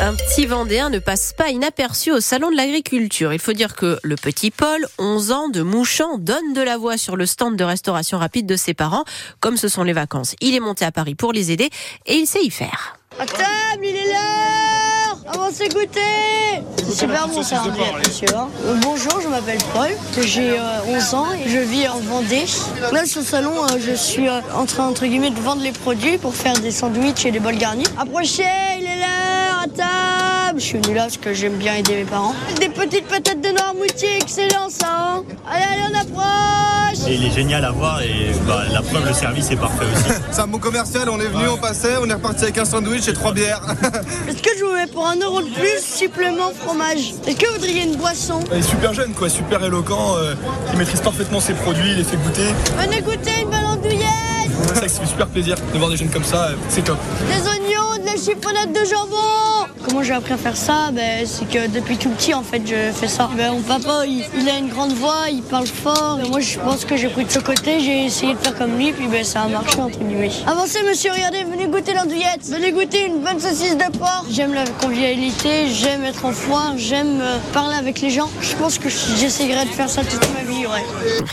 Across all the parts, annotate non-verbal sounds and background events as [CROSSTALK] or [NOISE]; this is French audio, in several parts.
Un petit Vendéen ne passe pas inaperçu au salon de l'agriculture. Il faut dire que le petit Paul, 11 ans, de Mouchamp, donne de la voix sur le stand de restauration rapide de ses parents. Comme ce sont les vacances, il est monté à Paris pour les aider et il sait y faire. À table, il est l'heure Avancez goûter C'est super bon ça, monsieur. hein. Euh, bonjour, je m'appelle Paul, j'ai euh, 11 ans et je vis en Vendée. Là, sur le salon, euh, je suis euh, en train, entre guillemets, de vendre les produits pour faire des sandwichs et des bols garnis. Approchez, Je suis venu là parce que j'aime bien aider mes parents. Des petites patates de Noirmoutier, excellent ça hein Allez, allez, on approche Et il est génial à voir et bah, la preuve, le service est parfait aussi. [LAUGHS] C'est un bon commercial, on est venu, on passait, on est reparti avec un sandwich et trois bières. [LAUGHS] Est-ce que je vous mets pour un euro de plus, supplément fromage? Est-ce que vous voudriez une boisson? Il est super jeune, quoi, super éloquent, euh, il maîtrise parfaitement ses produits, il les fait goûter. Venez goûter une bonne andouillette C'est ça que ça fait super plaisir de voir des jeunes comme ça, euh, c'est top. Des oignons, de jambon Comment j'ai appris à faire ça? Ben, C'est que depuis tout petit, en fait, je fais ça. Ben, mon papa, il, il a une grande voix, il parle fort. Et moi, je pense que j'ai pris de ce côté, j'ai essayé de faire comme lui, puis ben, ça a marché, entre guillemets. Avancez, monsieur, regardez, venez goûter l'andouillette. Venez goûter une bonne saucisse de porc. J'aime la convivialité, j'aime être en foire, j'aime euh, parler avec les gens. Je pense que j'essayerai de faire ça toute ma vie, ouais.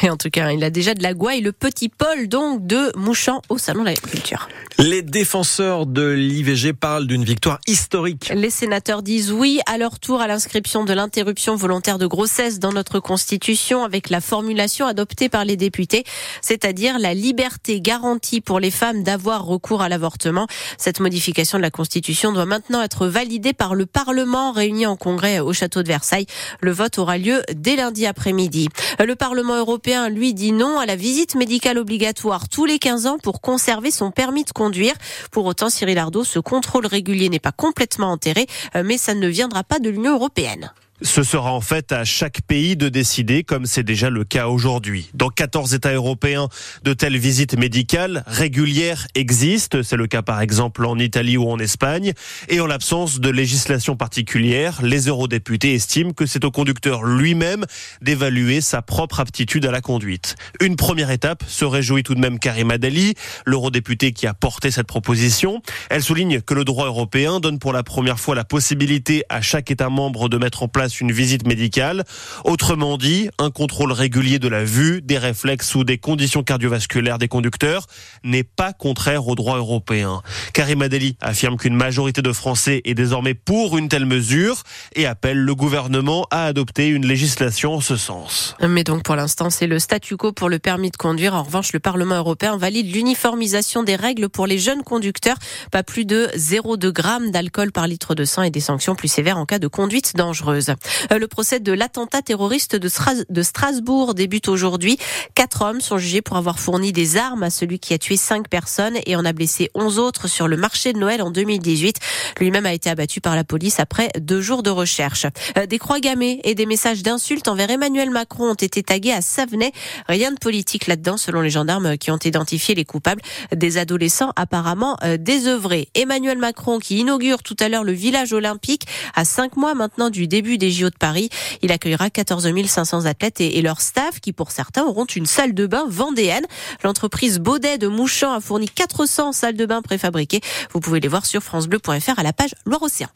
Et en tout cas, il a déjà de la gouaille, le petit Paul, donc, de Mouchamp au salon de l'agriculture. Les défenseurs de l'IVG parlent d'une victoire historique. Les sénateurs disent oui à leur tour à l'inscription de l'interruption volontaire de grossesse dans notre constitution avec la formulation adoptée par les députés, c'est-à-dire la liberté garantie pour les femmes d'avoir recours à l'avortement. Cette modification de la constitution doit maintenant être validée par le Parlement réuni en congrès au château de Versailles. Le vote aura lieu dès lundi après-midi. Le Parlement européen, lui, dit non à la visite médicale obligatoire tous les 15 ans pour conserver son permis de conduire. Pour autant, Cyril Ardo, ce contrôle régulier n'est pas complètement enterré, euh, mais ça ne viendra pas de l'Union européenne. Ce sera en fait à chaque pays de décider, comme c'est déjà le cas aujourd'hui. Dans 14 États européens, de telles visites médicales régulières existent. C'est le cas par exemple en Italie ou en Espagne. Et en l'absence de législation particulière, les eurodéputés estiment que c'est au conducteur lui-même d'évaluer sa propre aptitude à la conduite. Une première étape se réjouit tout de même Karima Deli, l'eurodéputée qui a porté cette proposition. Elle souligne que le droit européen donne pour la première fois la possibilité à chaque État membre de mettre en place une visite médicale. Autrement dit, un contrôle régulier de la vue, des réflexes ou des conditions cardiovasculaires des conducteurs n'est pas contraire au droit européen. Karim Adeli affirme qu'une majorité de Français est désormais pour une telle mesure et appelle le gouvernement à adopter une législation en ce sens. Mais donc pour l'instant, c'est le statu quo pour le permis de conduire. En revanche, le Parlement européen valide l'uniformisation des règles pour les jeunes conducteurs. Pas plus de 0,2 grammes d'alcool par litre de sang et des sanctions plus sévères en cas de conduite dangereuse. Euh, Le procès de l'attentat terroriste de, Stras- de Strasbourg débute aujourd'hui. Quatre hommes sont jugés pour avoir fourni des armes à celui qui a tué cinq personnes et en a blessé 11 autres sur le marché de Noël en 2018. Lui-même a été abattu par la police après deux jours de recherche. Euh, Des croix gammées et des messages d'insultes envers Emmanuel Macron ont été tagués à Savenay. Rien de politique là-dedans, selon les gendarmes qui ont identifié les coupables. Des adolescents apparemment euh, désœuvrés. Emmanuel Macron qui inaugure tout à l'heure le village olympique à cinq mois maintenant du début des De Paris. Il accueillera 14 500 athlètes et, et leur staff qui, pour certains, auront une salle de bain vendéenne. L'entreprise Baudet de Mouchamp a fourni 400 salles de bain préfabriquées. Vous pouvez les voir sur francebleu.fr à la page Loire-Océan.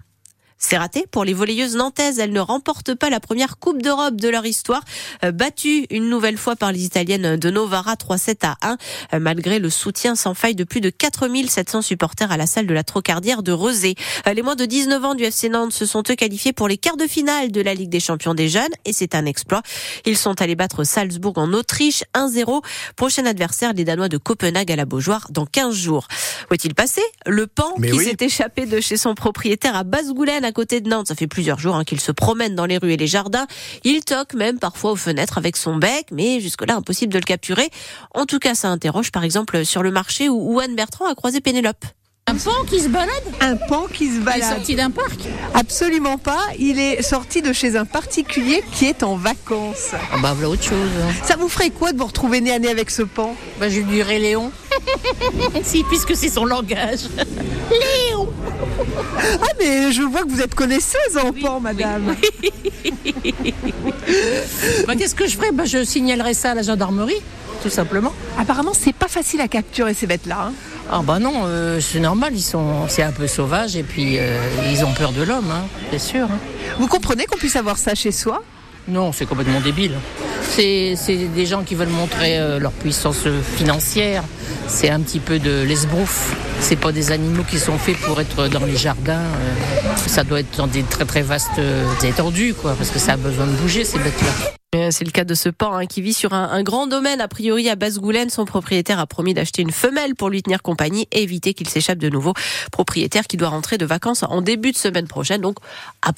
C'est raté pour les volleyeuses nantaises. Elles ne remportent pas la première Coupe d'Europe de leur histoire, euh, battue une nouvelle fois par les Italiennes de Novara 3-7 à 1, euh, malgré le soutien sans faille de plus de 4700 supporters à la salle de la Trocardière de Rezé. Euh, Les moins de 19 ans du FC Nantes se sont eux qualifiés pour les quarts de finale de la Ligue des champions des jeunes et c'est un exploit. Ils sont allés battre Salzbourg en Autriche 1-0. Prochain adversaire, les Danois de Copenhague à la Beaujoire dans 15 jours. Où est-il passé Le pan Mais qui oui. s'est échappé de chez son propriétaire à Basse-Goulaine à côté de Nantes. Ça fait plusieurs jours hein, qu'il se promène dans les rues et les jardins. Il toque même parfois aux fenêtres avec son bec, mais jusque-là impossible de le capturer. En tout cas, ça interroge par exemple sur le marché où Anne Bertrand a croisé Pénélope. Un pan qui se balade Un pan qui se Il est balade. sorti d'un parc Absolument pas. Il est sorti de chez un particulier qui est en vacances. Ah bah voilà autre chose. Ça vous ferait quoi de vous retrouver nez à nez avec ce pan? Bah je lui dirais Léon. [LAUGHS] si, puisque c'est son langage. Léon Ah mais je vois que vous êtes connaisseuse en pan, madame. [LAUGHS] Bah qu'est-ce que je ferais Bah je signalerais ça à la gendarmerie. tout simplement. Apparemment, c'est pas facile à capturer ces bêtes-là. hein. Ah bah non, euh, c'est normal, ils sont, c'est un peu sauvage et puis euh, ils ont peur de l'homme, hein, c'est sûr. hein. Vous comprenez qu'on puisse avoir ça chez soi? Non, c'est complètement débile. C'est, des gens qui veulent montrer euh, leur puissance financière. C'est un petit peu de l'esbrouf. C'est pas des animaux qui sont faits pour être dans les jardins. euh. Ça doit être dans des très très vastes euh, étendues, quoi, parce que ça a besoin de bouger ces bêtes-là. Euh, C'est le cas de ce pan hein, qui vit sur un, un grand domaine, a priori à Basse-Goulaine. Son propriétaire a promis d'acheter une femelle pour lui tenir compagnie et éviter qu'il s'échappe de nouveau. Propriétaire qui doit rentrer de vacances en début de semaine prochaine. Donc, a